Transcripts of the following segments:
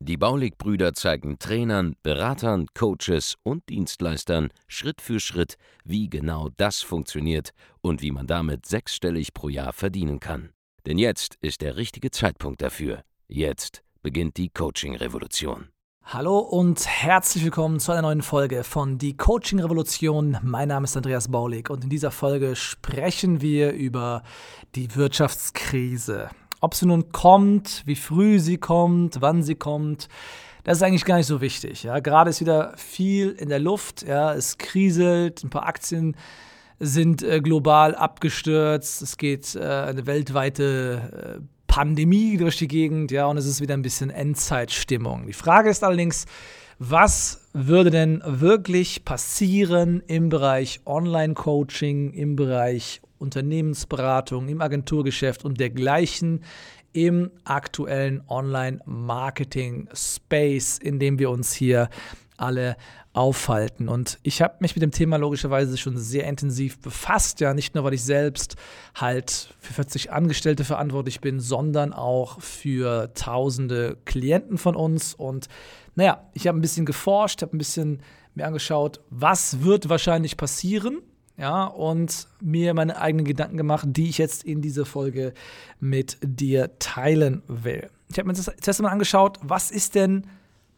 Die Baulig-Brüder zeigen Trainern, Beratern, Coaches und Dienstleistern Schritt für Schritt, wie genau das funktioniert und wie man damit sechsstellig pro Jahr verdienen kann. Denn jetzt ist der richtige Zeitpunkt dafür. Jetzt beginnt die Coaching-Revolution. Hallo und herzlich willkommen zu einer neuen Folge von Die Coaching Revolution. Mein Name ist Andreas Baulig und in dieser Folge sprechen wir über die Wirtschaftskrise. Ob sie nun kommt, wie früh sie kommt, wann sie kommt, das ist eigentlich gar nicht so wichtig. Ja. Gerade ist wieder viel in der Luft, ja. es kriselt, ein paar Aktien sind äh, global abgestürzt, es geht äh, eine weltweite äh, Pandemie durch die Gegend, ja, und es ist wieder ein bisschen Endzeitstimmung. Die Frage ist allerdings, was würde denn wirklich passieren im Bereich Online-Coaching, im Bereich Unternehmensberatung, im Agenturgeschäft und dergleichen im aktuellen Online-Marketing-Space, in dem wir uns hier alle aufhalten. Und ich habe mich mit dem Thema logischerweise schon sehr intensiv befasst, ja, nicht nur, weil ich selbst halt für 40 Angestellte verantwortlich bin, sondern auch für tausende Klienten von uns. Und naja, ich habe ein bisschen geforscht, habe ein bisschen mir angeschaut, was wird wahrscheinlich passieren ja, und mir meine eigenen Gedanken gemacht, die ich jetzt in dieser Folge mit dir teilen will. Ich habe mir das zuerst mal angeschaut, was ist denn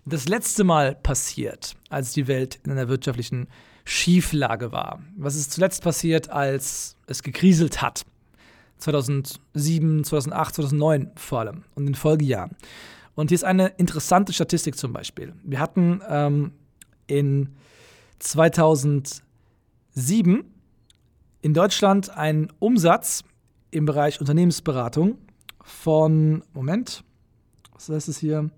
das letzte Mal passiert, als die Welt in einer wirtschaftlichen Schieflage war? Was ist zuletzt passiert, als es gekriselt hat? 2007, 2008, 2009 vor allem und in den Folgejahren. Und hier ist eine interessante Statistik zum Beispiel. Wir hatten ähm, in 2007 in Deutschland einen Umsatz im Bereich Unternehmensberatung von, Moment, was heißt es hier?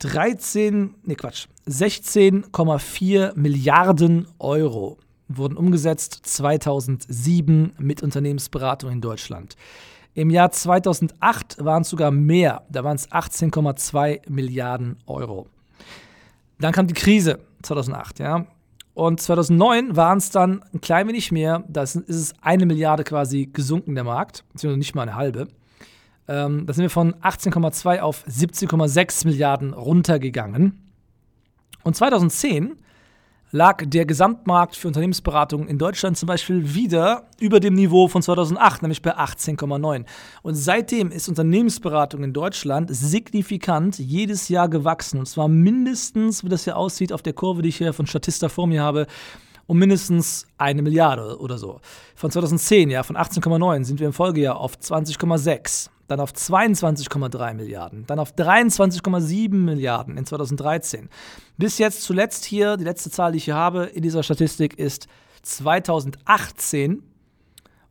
13, nee Quatsch, 16,4 Milliarden Euro wurden umgesetzt 2007 mit Unternehmensberatung in Deutschland. Im Jahr 2008 waren es sogar mehr, da waren es 18,2 Milliarden Euro. Dann kam die Krise 2008, ja. Und 2009 waren es dann ein klein wenig mehr. Da ist es eine Milliarde quasi gesunken, der Markt, beziehungsweise nicht mal eine halbe. Ähm, da sind wir von 18,2 auf 17,6 Milliarden runtergegangen. Und 2010 lag der Gesamtmarkt für Unternehmensberatungen in Deutschland zum Beispiel wieder über dem Niveau von 2008, nämlich bei 18,9. Und seitdem ist Unternehmensberatung in Deutschland signifikant jedes Jahr gewachsen. Und zwar mindestens, wie das hier aussieht, auf der Kurve, die ich hier von Statista vor mir habe, um mindestens eine Milliarde oder so. Von 2010, ja, von 18,9 sind wir im Folgejahr auf 20,6 dann auf 22,3 Milliarden, dann auf 23,7 Milliarden in 2013. Bis jetzt zuletzt hier, die letzte Zahl, die ich hier habe in dieser Statistik, ist 2018.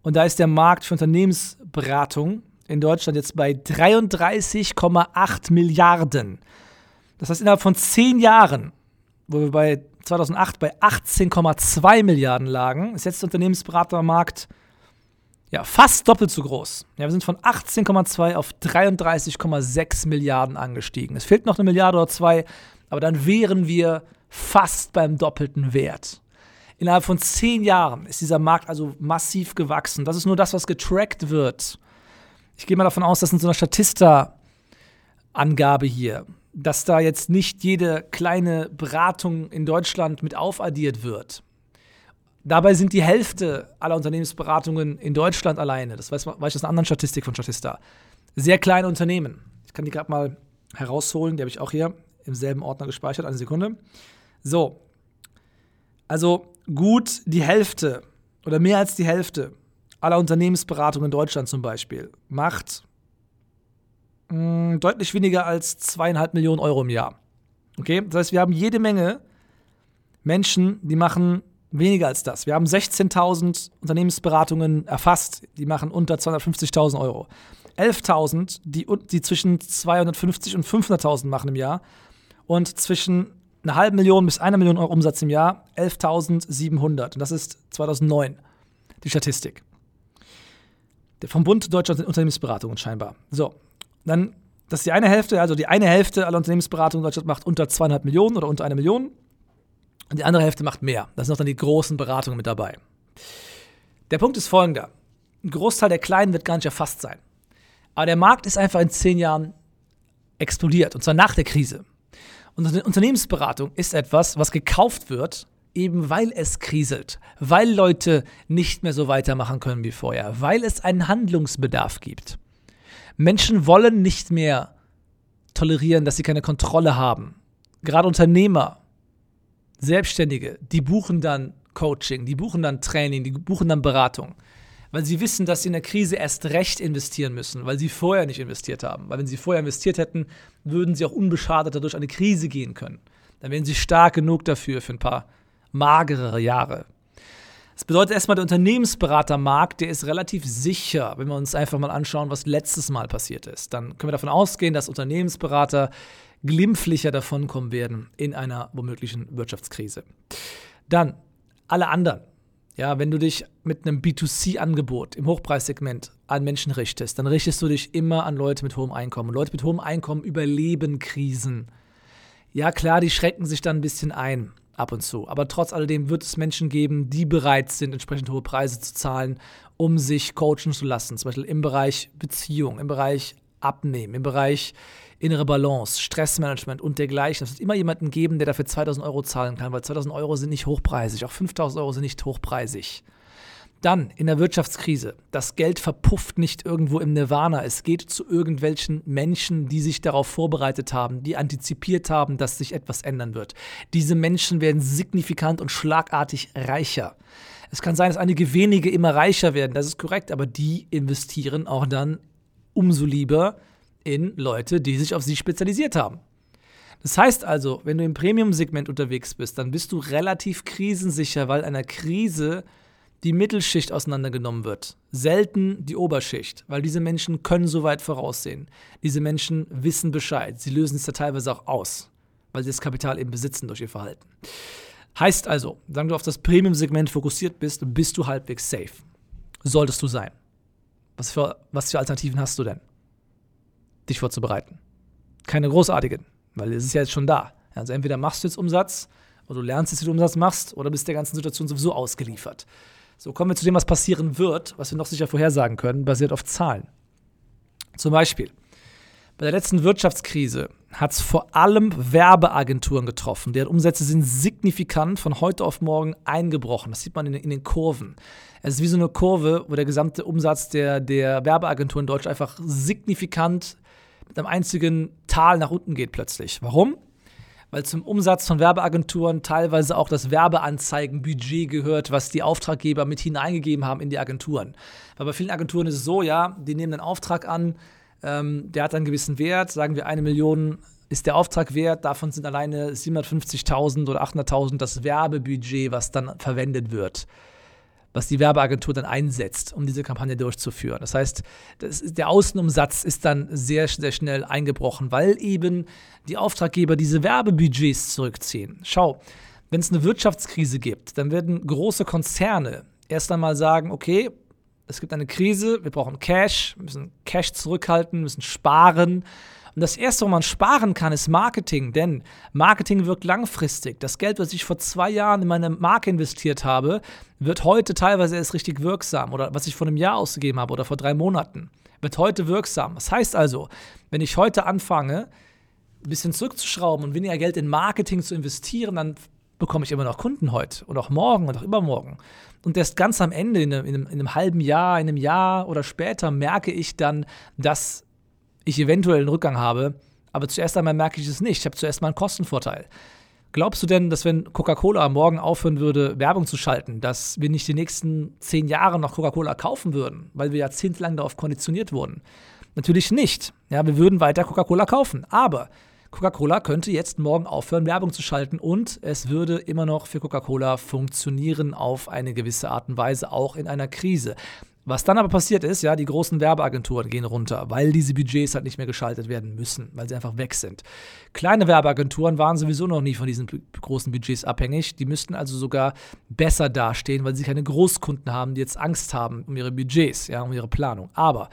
Und da ist der Markt für Unternehmensberatung in Deutschland jetzt bei 33,8 Milliarden. Das heißt, innerhalb von zehn Jahren, wo wir bei 2008 bei 18,2 Milliarden lagen, ist jetzt der Unternehmensberatermarkt ja, fast doppelt so groß. Ja, wir sind von 18,2 auf 33,6 Milliarden angestiegen. Es fehlt noch eine Milliarde oder zwei, aber dann wären wir fast beim doppelten Wert. Innerhalb von zehn Jahren ist dieser Markt also massiv gewachsen. Das ist nur das, was getrackt wird. Ich gehe mal davon aus, dass in so einer Statista-Angabe hier, dass da jetzt nicht jede kleine Beratung in Deutschland mit aufaddiert wird. Dabei sind die Hälfte aller Unternehmensberatungen in Deutschland alleine, das weiß, weiß ich aus einer anderen Statistik von Statista, sehr kleine Unternehmen. Ich kann die gerade mal herausholen, die habe ich auch hier im selben Ordner gespeichert, eine Sekunde. So, also gut die Hälfte oder mehr als die Hälfte aller Unternehmensberatungen in Deutschland zum Beispiel macht mh, hm, deutlich weniger als zweieinhalb Millionen Euro im Jahr. Okay, das heißt, wir haben jede Menge Menschen, die machen Weniger als das. Wir haben 16.000 Unternehmensberatungen erfasst, die machen unter 250.000 Euro. 11.000, die, die zwischen 250 und 500.000 machen im Jahr. Und zwischen einer halben Million bis einer Million Euro Umsatz im Jahr 11.700. Und das ist 2009. Die Statistik. Vom Bund Deutscher Unternehmensberatungen scheinbar. So, dann, das ist die eine Hälfte, also die eine Hälfte aller Unternehmensberatungen in Deutschland macht unter zweieinhalb Millionen oder unter eine Million. Und die andere Hälfte macht mehr. Da sind auch dann die großen Beratungen mit dabei. Der Punkt ist folgender. Ein Großteil der Kleinen wird gar nicht erfasst sein. Aber der Markt ist einfach in zehn Jahren explodiert, und zwar nach der Krise. Und Unternehmensberatung ist etwas, was gekauft wird, eben weil es kriselt, weil Leute nicht mehr so weitermachen können wie vorher, weil es einen Handlungsbedarf gibt. Menschen wollen nicht mehr tolerieren, dass sie keine Kontrolle haben. Gerade Unternehmer, Selbstständige, die buchen dann Coaching, die buchen dann Training, die buchen dann Beratung weil sie wissen, dass sie in der Krise erst recht investieren müssen, weil sie vorher nicht investiert haben. Weil wenn sie vorher investiert hätten, würden sie auch unbeschadet durch eine Krise gehen können. Dann wären sie stark genug dafür für ein paar magerere Jahre. Das bedeutet erstmal, der Unternehmensberatermarkt, der ist relativ sicher, wenn wir uns einfach mal anschauen, was letztes Mal passiert ist. Dann können wir davon ausgehen, dass Unternehmensberater glimpflicher davonkommen werden in einer womöglichen Wirtschaftskrise. Dann alle anderen, ja, wenn du dich mit einem B2C-Angebot im Hochpreissegment an Menschen richtest, dann richtest du dich immer an Leute mit hohem Einkommen. Leute mit hohem Einkommen überleben Krisen. Ja, klar, die schrecken sich dann ein bisschen ein, ab und zu. Aber trotz alledem wird es Menschen geben, die bereit sind, entsprechend hohe Preise zu zahlen, um sich coachen zu lassen. Zum Beispiel im Bereich Beziehung, im Bereich Abnehmen, im Bereich innere Balance, Stressmanagement und dergleichen. Es wird immer jemanden geben, der dafür 2000 Euro zahlen kann, weil 2000 Euro sind nicht hochpreisig, auch 5000 Euro sind nicht hochpreisig. Dann in der Wirtschaftskrise. Das Geld verpufft nicht irgendwo im Nirvana. Es geht zu irgendwelchen Menschen, die sich darauf vorbereitet haben, die antizipiert haben, dass sich etwas ändern wird. Diese Menschen werden signifikant und schlagartig reicher. Es kann sein, dass einige wenige immer reicher werden, das ist korrekt, aber die investieren auch dann umso lieber in Leute, die sich auf sie spezialisiert haben. Das heißt also, wenn du im Premium-Segment unterwegs bist, dann bist du relativ krisensicher, weil einer Krise die Mittelschicht auseinandergenommen wird. Selten die Oberschicht, weil diese Menschen können so weit voraussehen. Diese Menschen wissen Bescheid. Sie lösen es ja teilweise auch aus, weil sie das Kapital eben besitzen durch ihr Verhalten. Heißt also, wenn du auf das Premium-Segment fokussiert bist, bist du halbwegs safe. Solltest du sein. Was für, was für Alternativen hast du denn? dich vorzubereiten. Keine großartigen, weil es ist ja jetzt schon da. Also entweder machst du jetzt Umsatz oder du lernst jetzt, wie du Umsatz machst, oder bist der ganzen Situation sowieso ausgeliefert. So kommen wir zu dem, was passieren wird, was wir noch sicher vorhersagen können, basiert auf Zahlen. Zum Beispiel, bei der letzten Wirtschaftskrise hat es vor allem Werbeagenturen getroffen. Deren Umsätze sind signifikant von heute auf morgen eingebrochen. Das sieht man in, in den Kurven. Es ist wie so eine Kurve, wo der gesamte Umsatz der, der Werbeagenturen in Deutschland einfach signifikant mit einem einzigen Tal nach unten geht plötzlich. Warum? Weil zum Umsatz von Werbeagenturen teilweise auch das Werbeanzeigenbudget gehört, was die Auftraggeber mit hineingegeben haben in die Agenturen. Weil bei vielen Agenturen ist es so, ja, die nehmen einen Auftrag an, ähm, der hat einen gewissen Wert, sagen wir eine Million ist der Auftrag wert, davon sind alleine 750.000 oder 800.000 das Werbebudget, was dann verwendet wird was die Werbeagentur dann einsetzt, um diese Kampagne durchzuführen. Das heißt, das ist, der Außenumsatz ist dann sehr, sehr schnell eingebrochen, weil eben die Auftraggeber diese Werbebudgets zurückziehen. Schau, wenn es eine Wirtschaftskrise gibt, dann werden große Konzerne erst einmal sagen, okay, es gibt eine Krise, wir brauchen Cash, wir müssen Cash zurückhalten, müssen sparen und das Erste, wo man sparen kann, ist Marketing, denn Marketing wirkt langfristig. Das Geld, was ich vor zwei Jahren in meine Marke investiert habe, wird heute teilweise erst richtig wirksam oder was ich vor einem Jahr ausgegeben habe oder vor drei Monaten, wird heute wirksam. Das heißt also, wenn ich heute anfange, ein bisschen zurückzuschrauben und weniger Geld in Marketing zu investieren, dann bekomme ich immer noch Kunden heute und auch morgen und auch übermorgen. Und erst ganz am Ende, in einem, in einem, in einem halben Jahr, in einem Jahr oder später, merke ich dann, dass ich eventuell einen Rückgang habe, aber zuerst einmal merke ich es nicht. Ich habe zuerst mal einen Kostenvorteil. Glaubst du denn, dass wenn Coca-Cola morgen aufhören würde, Werbung zu schalten, dass wir nicht die nächsten zehn Jahre noch Coca-Cola kaufen würden, weil wir jahrzehntelang darauf konditioniert wurden? Natürlich nicht. Ja, wir würden weiter Coca-Cola kaufen. Aber Coca-Cola könnte jetzt morgen aufhören, Werbung zu schalten und es würde immer noch für Coca-Cola funktionieren auf eine gewisse Art und Weise, auch in einer Krise. Was dann aber passiert ist, ja, die großen Werbeagenturen gehen runter, weil diese Budgets halt nicht mehr geschaltet werden müssen, weil sie einfach weg sind. Kleine Werbeagenturen waren sowieso noch nie von diesen großen Budgets abhängig. Die müssten also sogar besser dastehen, weil sie keine Großkunden haben, die jetzt Angst haben um ihre Budgets, ja, um ihre Planung. Aber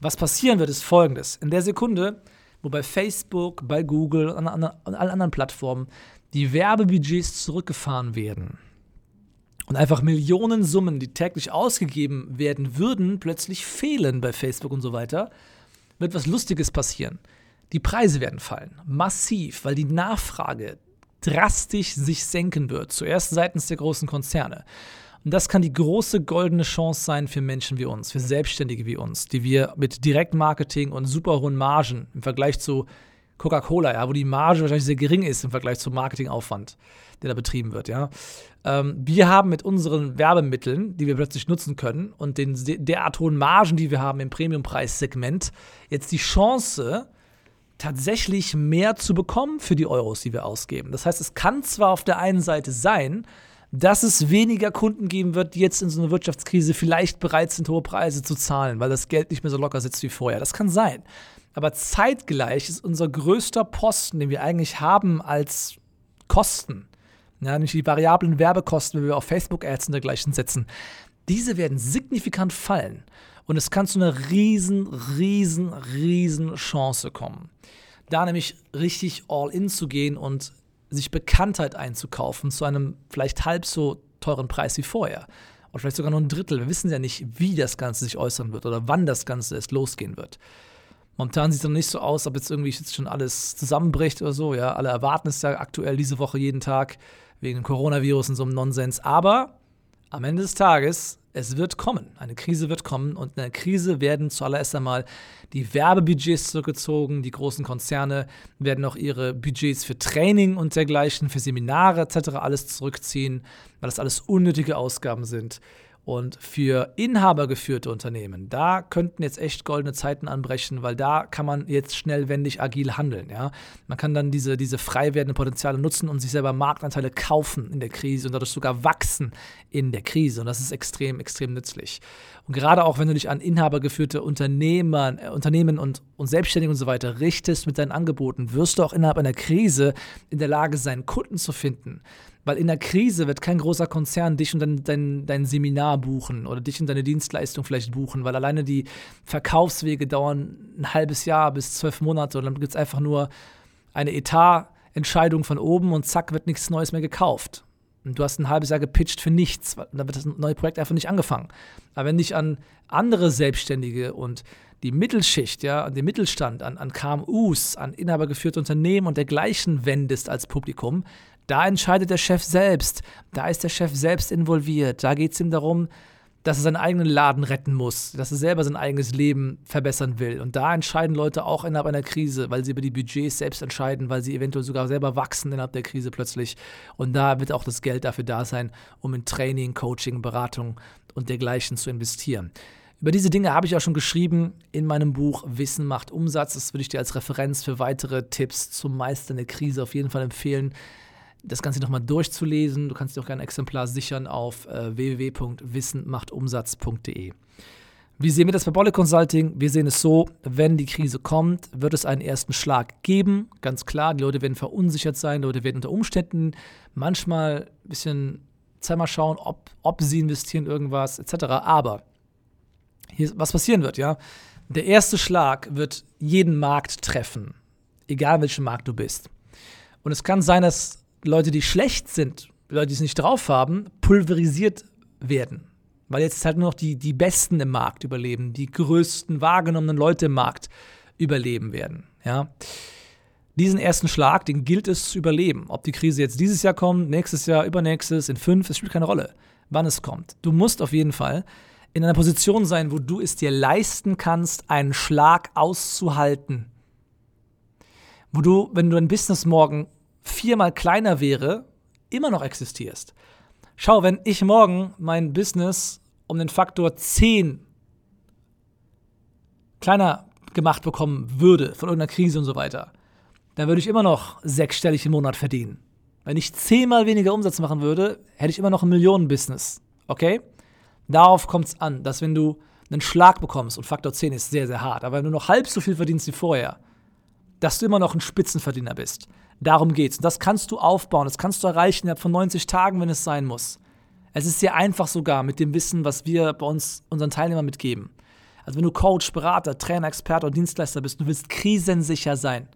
was passieren wird, ist folgendes. In der Sekunde, wo bei Facebook, bei Google und an, an allen anderen Plattformen die Werbebudgets zurückgefahren werden, und einfach Millionen Summen, die täglich ausgegeben werden würden, plötzlich fehlen bei Facebook und so weiter, wird was Lustiges passieren. Die Preise werden fallen, massiv, weil die Nachfrage drastisch sich senken wird, zuerst seitens der großen Konzerne. Und das kann die große goldene Chance sein für Menschen wie uns, für Selbstständige wie uns, die wir mit Direktmarketing und super hohen Margen im Vergleich zu Coca-Cola, ja, wo die Marge wahrscheinlich sehr gering ist im Vergleich zum Marketingaufwand, der da betrieben wird, ja. Ähm, wir haben mit unseren Werbemitteln, die wir plötzlich nutzen können und den derart hohen Margen, die wir haben im Premiumpreissegment, jetzt die Chance, tatsächlich mehr zu bekommen für die Euros, die wir ausgeben. Das heißt, es kann zwar auf der einen Seite sein, dass es weniger Kunden geben wird, die jetzt in so einer Wirtschaftskrise vielleicht bereit sind, hohe Preise zu zahlen, weil das Geld nicht mehr so locker sitzt wie vorher. Das kann sein. Aber zeitgleich ist unser größter Posten, den wir eigentlich haben als Kosten, ja, nämlich die variablen Werbekosten, wenn wir auf Facebook-Ads und dergleichen setzen, diese werden signifikant fallen. Und es kann zu einer riesen, riesen, riesen Chance kommen. Da nämlich richtig all in zu gehen und sich Bekanntheit einzukaufen zu einem vielleicht halb so teuren Preis wie vorher. Oder vielleicht sogar nur ein Drittel. Wir wissen ja nicht, wie das Ganze sich äußern wird oder wann das Ganze erst losgehen wird. Momentan sieht es noch nicht so aus, ob jetzt irgendwie jetzt schon alles zusammenbricht oder so. Ja, alle erwarten es ja aktuell diese Woche jeden Tag wegen dem Coronavirus und so einem Nonsens. Aber am Ende des Tages, es wird kommen. Eine Krise wird kommen und in der Krise werden zuallererst einmal die Werbebudgets zurückgezogen. Die großen Konzerne werden auch ihre Budgets für Training und dergleichen, für Seminare etc. alles zurückziehen, weil das alles unnötige Ausgaben sind. Und für inhabergeführte Unternehmen, da könnten jetzt echt goldene Zeiten anbrechen, weil da kann man jetzt schnellwendig agil handeln. Ja? Man kann dann diese, diese frei werdenden Potenziale nutzen und sich selber Marktanteile kaufen in der Krise und dadurch sogar wachsen in der Krise. Und das ist extrem, extrem nützlich. Und gerade auch, wenn du dich an inhabergeführte Unternehmer, äh, Unternehmen und, und Selbstständige und so weiter richtest mit deinen Angeboten, wirst du auch innerhalb einer Krise in der Lage sein, Kunden zu finden weil in der Krise wird kein großer Konzern dich und dein, dein, dein Seminar buchen oder dich und deine Dienstleistung vielleicht buchen, weil alleine die Verkaufswege dauern ein halbes Jahr bis zwölf Monate und dann gibt es einfach nur eine Etatentscheidung von oben und zack, wird nichts Neues mehr gekauft. Und du hast ein halbes Jahr gepitcht für nichts. Da wird das neue Projekt einfach nicht angefangen. Aber wenn dich an andere Selbstständige und die Mittelschicht, ja, an den Mittelstand, an, an KMUs, an inhabergeführte Unternehmen und dergleichen wendest als Publikum, da entscheidet der Chef selbst. Da ist der Chef selbst involviert. Da geht es ihm darum, dass er seinen eigenen Laden retten muss, dass er selber sein eigenes Leben verbessern will. Und da entscheiden Leute auch innerhalb einer Krise, weil sie über die Budgets selbst entscheiden, weil sie eventuell sogar selber wachsen innerhalb der Krise plötzlich. Und da wird auch das Geld dafür da sein, um in Training, Coaching, Beratung und dergleichen zu investieren. Über diese Dinge habe ich auch schon geschrieben in meinem Buch Wissen macht Umsatz. Das würde ich dir als Referenz für weitere Tipps zum Meistern der Krise auf jeden Fall empfehlen das Ganze nochmal durchzulesen. Du kannst dir auch gerne ein Exemplar sichern auf äh, www.wissenmachtumsatz.de. Wie sehen wir das bei Bolle Consulting? Wir sehen es so, wenn die Krise kommt, wird es einen ersten Schlag geben. Ganz klar, die Leute werden verunsichert sein, Leute werden unter Umständen manchmal ein bisschen Zeit mal schauen, ob, ob sie investieren in irgendwas etc. Aber hier, was passieren wird, ja, der erste Schlag wird jeden Markt treffen, egal welchen Markt du bist. Und es kann sein, dass Leute, die schlecht sind, Leute, die es nicht drauf haben, pulverisiert werden. Weil jetzt halt nur noch die, die Besten im Markt überleben, die größten wahrgenommenen Leute im Markt überleben werden. Ja. Diesen ersten Schlag, den gilt es zu überleben. Ob die Krise jetzt dieses Jahr kommt, nächstes Jahr, übernächstes, in fünf, es spielt keine Rolle, wann es kommt. Du musst auf jeden Fall in einer Position sein, wo du es dir leisten kannst, einen Schlag auszuhalten. Wo du, wenn du dein Business morgen viermal kleiner wäre, immer noch existierst. Schau, wenn ich morgen mein Business um den Faktor 10 kleiner gemacht bekommen würde von irgendeiner Krise und so weiter, dann würde ich immer noch sechsstellig im Monat verdienen. Wenn ich zehnmal weniger Umsatz machen würde, hätte ich immer noch ein Millionen-Business. Okay? Darauf kommt es an, dass wenn du einen Schlag bekommst und Faktor 10 ist sehr, sehr hart, aber wenn du noch halb so viel verdienst wie vorher, dass du immer noch ein Spitzenverdiener bist. Darum geht's. Und das kannst du aufbauen, das kannst du erreichen innerhalb von 90 Tagen, wenn es sein muss. Es ist sehr einfach sogar mit dem Wissen, was wir bei uns unseren Teilnehmern mitgeben. Also wenn du Coach, Berater, Trainer, Experte oder Dienstleister bist, du willst krisensicher sein,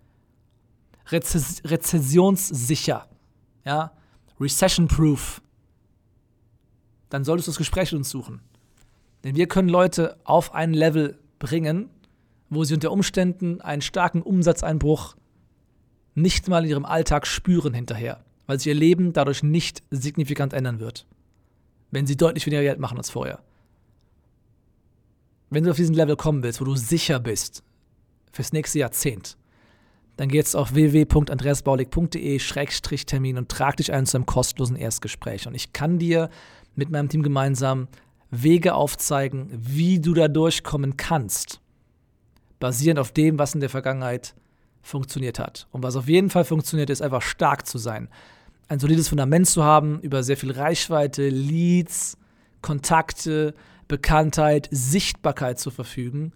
Rezess rezessionssicher, ja, recession-proof, dann solltest du das Gespräch mit uns suchen. Denn wir können Leute auf ein Level bringen, wo sie unter Umständen einen starken Umsatzeinbruch nicht mal in ihrem Alltag spüren hinterher, weil sich ihr Leben dadurch nicht signifikant ändern wird, wenn sie deutlich weniger Geld machen als vorher. Wenn du auf diesen Level kommen willst, wo du sicher bist fürs nächste Jahrzehnt, dann geh jetzt auf www.andreasbaulig.de-termin und trag dich ein zu einem kostenlosen Erstgespräch. Und ich kann dir mit meinem Team gemeinsam Wege aufzeigen, wie du da durchkommen kannst, basierend auf dem, was in der Vergangenheit funktioniert hat. Und was auf jeden Fall funktioniert, ist einfach stark zu sein. Ein solides Fundament zu haben, über sehr viel Reichweite, Leads, Kontakte, Bekanntheit, Sichtbarkeit zu verfügen,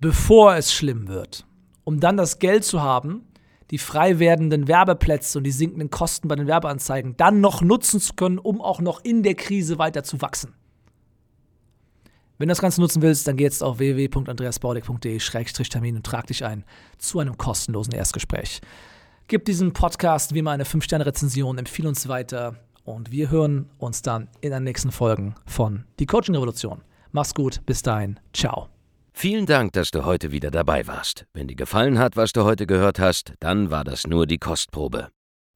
bevor es schlimm wird. Um dann das Geld zu haben, die frei werdenden Werbeplätze und die sinkenden Kosten bei den Werbeanzeigen dann noch nutzen zu können, um auch noch in der Krise weiter zu wachsen. Wenn du das Ganze nutzen willst, dann geh jetzt auf www.andreasbaudig.de-termin und trag dich ein zu einem kostenlosen Erstgespräch. Gib diesem Podcast wie immer eine 5-Sterne-Rezension, empfehle uns weiter und wir hören uns dann in den nächsten Folgen von Die Coaching Revolution. Mach's gut, bis dahin, ciao. Vielen Dank, dass du heute wieder dabei warst. Wenn dir gefallen hat, was du heute gehört hast, dann war das nur die Kostprobe.